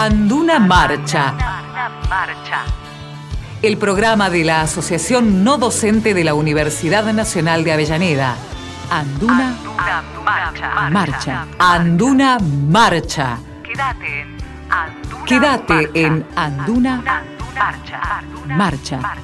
Anduna Marcha. El programa de la Asociación No Docente de la Universidad Nacional de Avellaneda. Anduna, Marcha. Marcha. Anduna Marcha. Quédate en Anduna, Quédate en Anduna, Marcha. Marcha.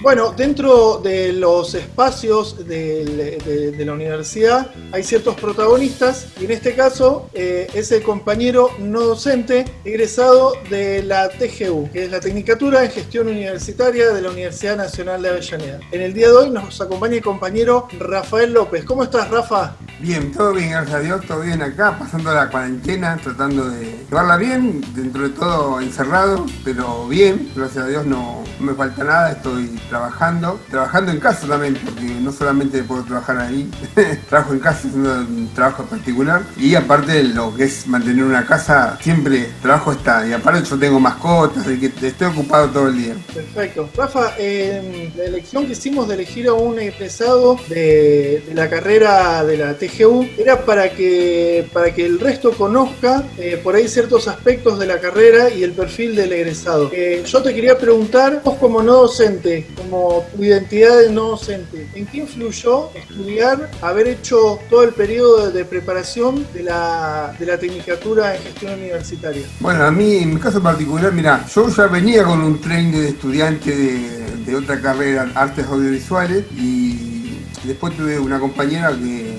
Bueno, dentro de los espacios de, la universidad hay ciertos protagonistas y en este caso eh, es el compañero no docente egresado de la TGU, que es la Tecnicatura en Gestión Universitaria de la Universidad Nacional de Avellaneda. En el día de hoy nos acompaña el compañero Rafael López. ¿Cómo estás, Rafa? Bien, todo bien, gracias a Dios, todo bien acá, pasando la cuarentena, tratando de llevarla bien, dentro de todo encerrado, pero bien, gracias a Dios no me falta nada, estoy trabajando, trabajando en casa también, porque no solamente puedo trabajar ahí, trabajo en casa haciendo un trabajo particular y aparte de lo que es mantener una casa, siempre trabajo está y aparte yo tengo mascotas, y que estoy ocupado todo el día. Perfecto. Rafa, la elección que hicimos de elegir a un egresado de, la carrera de la TGU era para que, para que el resto conozca eh, por ahí ciertos aspectos de la carrera y el perfil del egresado. Eh, yo te quería preguntar, como no docente, como tu identidad de no docente, ¿en qué influyó estudiar, haber hecho todo el periodo de, preparación de la, de la Tecnicatura en Gestión Universitaria? Bueno, a mí, en mi caso particular, mira, yo ya venía con un tren de estudiante de, de otra carrera, artes audiovisuales, y después tuve una compañera que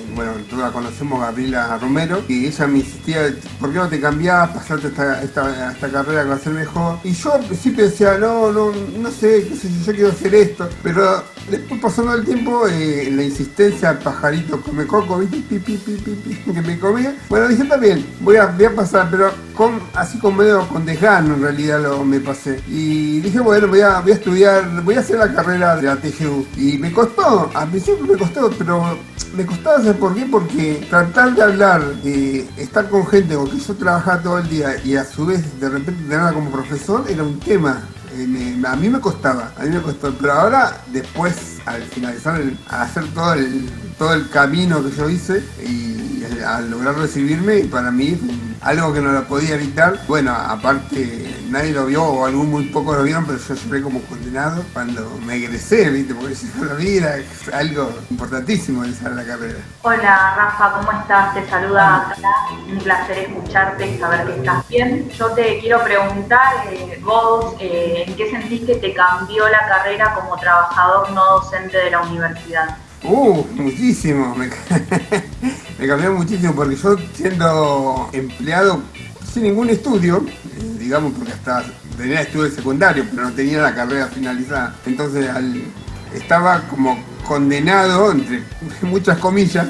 la conocemos, Gabriela Romero, y ella me insistía, ¿por qué no te cambiás, pasarte esta, esta, carrera que va a ser mejor? Y yo al principio no, no, no sé, qué sé yo, quiero hacer esto, pero después pasando el tiempo, eh, la insistencia al pajarito come coco, ¿viste? que me comía, bueno, dije también, voy a, voy a pasar, pero con, así con medio con desgano en realidad lo me pasé. Y dije, bueno, voy a, voy a estudiar, voy a hacer la carrera de la TGU. Y me costó, al principio me costó, pero me costaba hacer por qué? Porque tratar de hablar, de estar con gente con que yo trabajaba todo el día y a su vez de repente tenerla como profesor era un tema. Eh, a mí me costaba, a mí me costó, pero ahora después al finalizar, al hacer todo el, todo el camino que yo hice y al lograr recibirme, para mí algo que no lo podía evitar. Bueno, aparte nadie lo vio o algún muy poco lo vieron, pero yo lloré como condenado cuando me egresé, ¿viste? Porque si no lo vi era algo importantísimo en la carrera. Hola Rafa, ¿cómo estás? Te saluda Un placer escucharte y saber que estás bien. Yo te quiero preguntar, eh, vos, eh, ¿en qué sentís que te cambió la carrera como trabajador no docente de la universidad? Uh, muchísimo. Me, me cambió muchísimo porque yo siendo empleado sin ningún estudio, digamos porque hasta tenía estudios secundarios, pero no tenía la carrera finalizada. Entonces estaba como condenado, entre muchas comillas,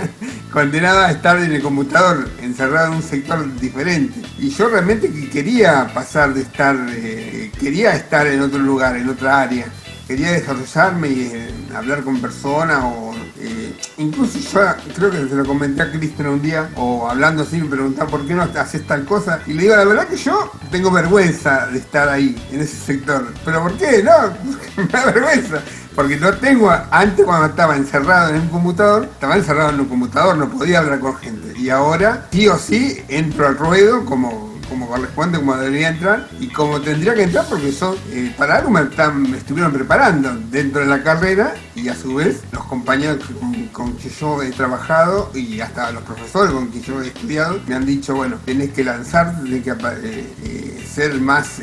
condenado a estar en el computador, encerrado en un sector diferente. Y yo realmente quería pasar de estar, eh, quería estar en otro lugar, en otra área quería desarrollarme y eh, hablar con personas o eh, incluso yo creo que se lo comenté a Cristian un día o hablando así me preguntaba por qué no haces tal cosa y le digo la verdad que yo tengo vergüenza de estar ahí en ese sector pero ¿por qué? no me da vergüenza porque no tengo antes cuando estaba encerrado en un computador estaba encerrado en un computador no podía hablar con gente. Y ahora sí o sí entro al ruedo como como corresponde, como debería entrar y como tendría que entrar porque son, eh, para algo me, estuvieron preparando dentro de la carrera y a su vez los compañeros con, con que yo he trabajado y hasta los profesores con que yo he estudiado me han dicho, bueno, tenés que lanzar, tenés que eh, eh, ser más,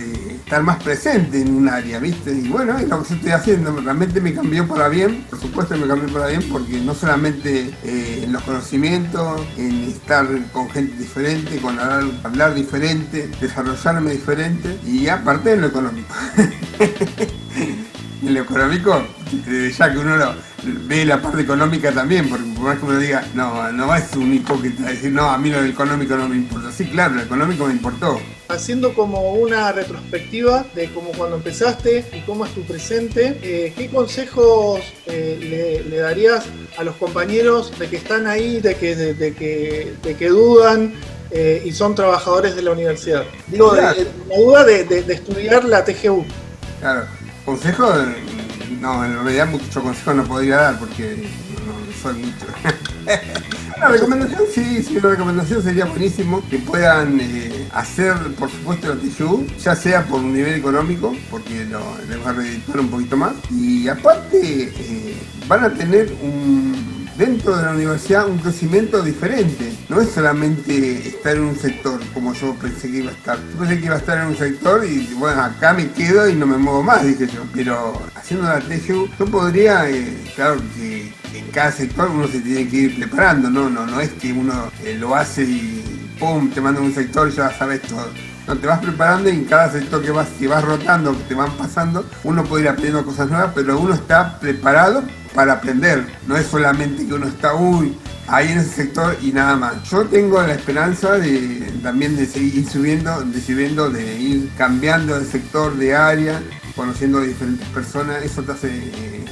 estar más presente en un área, ¿viste? Y bueno, es lo que estoy haciendo, realmente me cambió para bien, por supuesto me cambió para bien porque no solamente en los conocimientos, en estar con gente diferente, con hablar, hablar diferente, desarrollarme diferente y aparte en lo económico. en lo económico, eh, ya que uno ve la parte económica también, porque por más que uno diga, no, no es un hipócrita decir, no, a mí lo económico no me importa. Sí, claro, lo económico me importó. Haciendo como una retrospectiva de cómo cuando empezaste y cómo es tu presente, eh, ¿qué consejos eh, le, darías a los compañeros de que están ahí, de que, de que, de que dudan, eh, y son trabajadores de la universidad. Digo, la duda de, estudiar la TGU. Claro, consejo no, en realidad mucho consejo no podría dar porque no, soy mucho. Una recomendación, sí, sí, una recomendación sería buenísimo que puedan eh, hacer, por supuesto, el TGU, ya sea por un nivel económico, porque lo, les va a reeditar un poquito más, y aparte eh, van a tener un dentro de la universidad un crecimiento diferente. No es solamente estar en un sector como yo pensé que iba a estar. Yo pensé que iba a estar en un sector y bueno, acá me quedo y no me muevo más, dije yo. Pero haciendo la TGU, yo podría, eh, claro que en cada sector uno se tiene que ir preparando, no, no, no es que uno eh, lo hace y pum, te manda un sector y ya sabes todo. No, te vas preparando y en cada sector que vas, que vas rotando, que te van pasando, uno puede ir aprendiendo cosas nuevas, pero uno está preparado para aprender. No es solamente que uno está, uy, ahí en ese sector y nada más. Yo tengo la esperanza de también de seguir subiendo, de, subiendo, de ir cambiando de sector, de área, conociendo a diferentes personas. Eso te hace,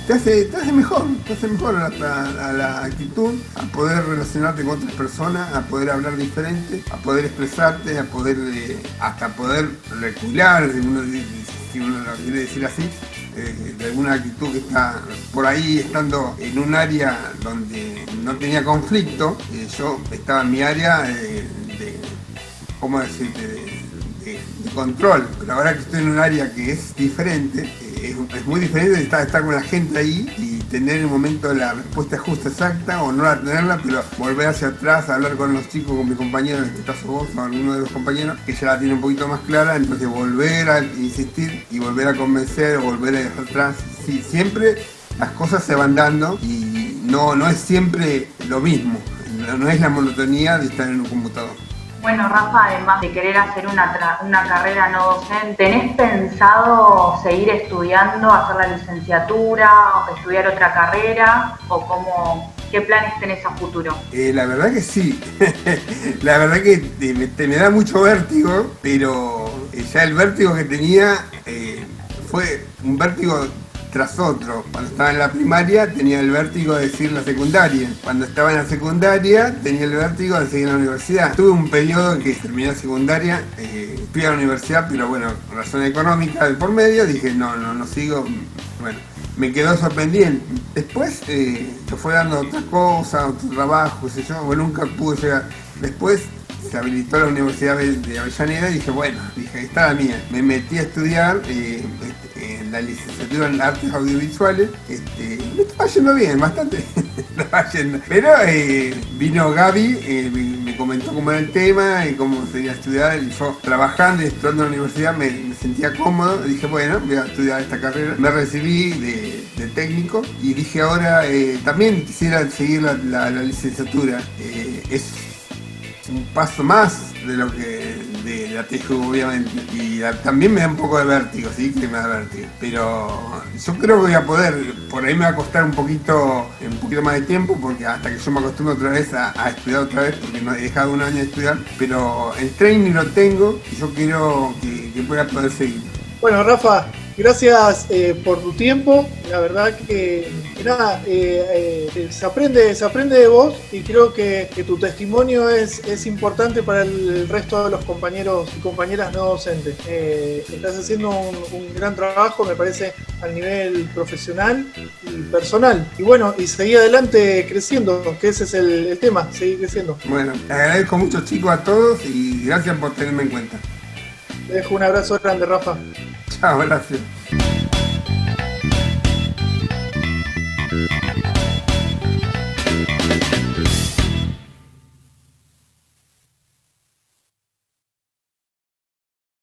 te hace, te hace mejor, te hace mejor a la, actitud, a poder relacionarte con otras personas, a poder hablar diferente, a poder expresarte, a poder eh, hasta poder recular, si uno, si lo quiere decir así de alguna actitud que está por ahí estando en un área donde no tenía conflicto, eh, yo estaba en mi área eh, de, ¿cómo decirte? De, control, pero ahora que estoy en un área que es diferente, eh, es, muy diferente estar, estar con la gente ahí y tener en el momento la respuesta justa exacta o no la tenerla, pero volver hacia atrás, hablar con los chicos, con mi compañero, en este caso vos o alguno de los compañeros, que ya la tiene un poquito más clara, entonces volver a insistir y volver a convencer o volver a dejar atrás. Sí, siempre las cosas se van dando y no, no es siempre lo mismo, no es la monotonía de estar en un computador. Bueno, Rafa, además de querer hacer una, una carrera no docente, ¿tenés pensado seguir estudiando, hacer la licenciatura, estudiar otra carrera? ¿O cómo, qué planes tenés a futuro? Eh, la verdad que sí. la verdad que me, da mucho vértigo, pero eh, ya el vértigo que tenía eh, fue un vértigo tras otro. Cuando estaba en la primaria tenía el vértigo de seguir la secundaria. Cuando estaba en la secundaria tenía el vértigo de seguir la universidad. Tuve un periodo en que terminé la secundaria, eh, fui a la universidad, pero bueno, razón económica de por medio, dije no, no, no sigo. Bueno, me quedó sorprendiendo. Después eh, se fue dando otra cosa, otro trabajo, sé yo, nunca pude llegar. Después se habilitó la Universidad de Avellaneda y dije, bueno, dije, está la mía. Me metí a estudiar eh, en la licenciatura en artes audiovisuales. Este, me estaba yendo bien, bastante. Pero eh, vino Gaby, eh, me, comentó cómo era el tema y cómo sería estudiar. Y yo trabajando y estudiando en la universidad me, sentía cómodo. Dije, bueno, voy a estudiar esta carrera. Me recibí de, técnico y dije, ahora también quisiera seguir la, licenciatura. es un paso más de lo que de la TGU obviamente y también me da un poco de vértigo sí que me da vértigo pero yo creo que voy a poder por ahí me va a costar un poquito un poquito más de tiempo porque hasta que yo me acostumbro otra vez a, estudiar otra vez porque no he dejado un año de estudiar pero el training lo tengo y yo quiero que, que pueda poder seguir bueno Rafa Gracias eh, por tu tiempo. La verdad que, nada, eh, eh, se, aprende, se aprende de vos y creo que, tu testimonio es, es, importante para el resto de los compañeros y compañeras no docentes. estás haciendo un, gran trabajo, me parece, a nivel profesional y personal. Y bueno, y seguir adelante creciendo, que ese es el, el tema, seguir creciendo. Bueno, agradezco mucho chicos a todos y gracias por tenerme en cuenta. Te dejo un abrazo grande, Rafa. Chao, gracias.